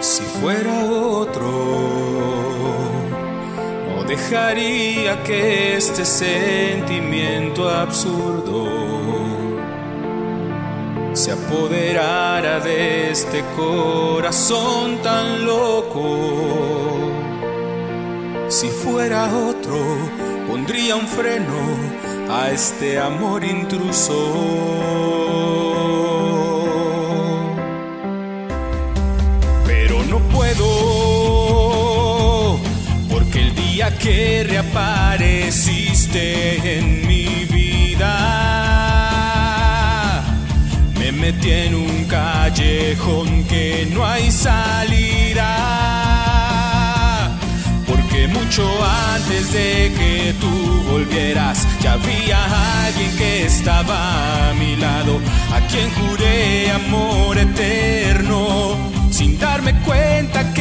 fuera otro, no dejaría que este sentimiento absurdo se apoderara de este corazón tan loco. Si fuera otro, pondría un freno a este amor intruso. Que reapareciste en mi vida. Me metí en un callejón que no hay salida. Porque mucho antes de que tú volvieras, ya había alguien que estaba a mi lado, a quien juré amor eterno, sin darme cuenta que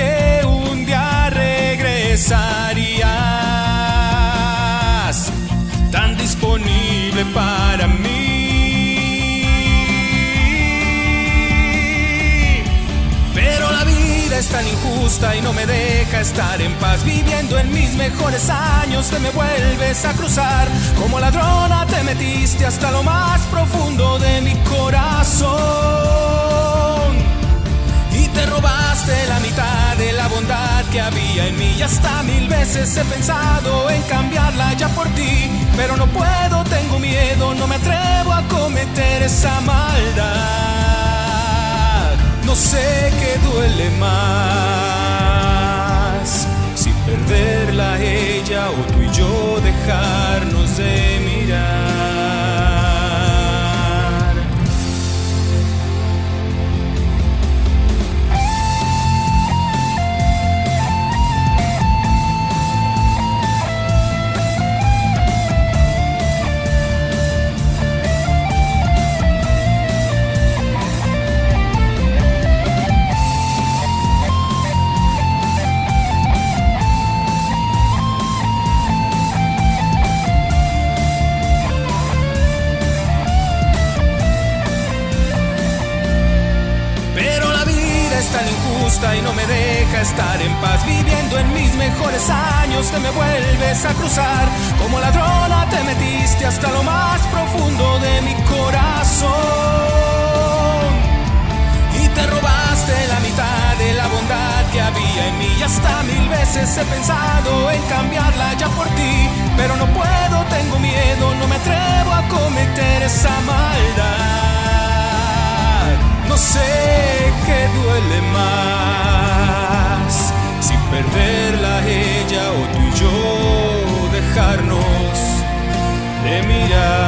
y no me deja estar en paz. Viviendo en mis mejores años te me vuelves a cruzar. Como ladrona te metiste hasta lo más profundo de mi corazón. Y te robaste la mitad de la bondad que había en mí. Y hasta mil veces he pensado en cambiarla ya por ti. Pero no puedo, tengo miedo, no me atrevo a cometer esa maldad. No sé qué duele más. Tan injusta y no me deja estar en paz. Viviendo en mis mejores años te me vuelves a cruzar. Como ladrona te metiste hasta lo más profundo de mi corazón. Y te robaste la mitad de la bondad que había en mí. Y hasta mil veces he pensado en cambiarla ya por ti. Pero no puedo, tengo miedo, no me atrevo a cometer esa maldad. duele más si perderla ella o tú y yo dejarnos de mirar.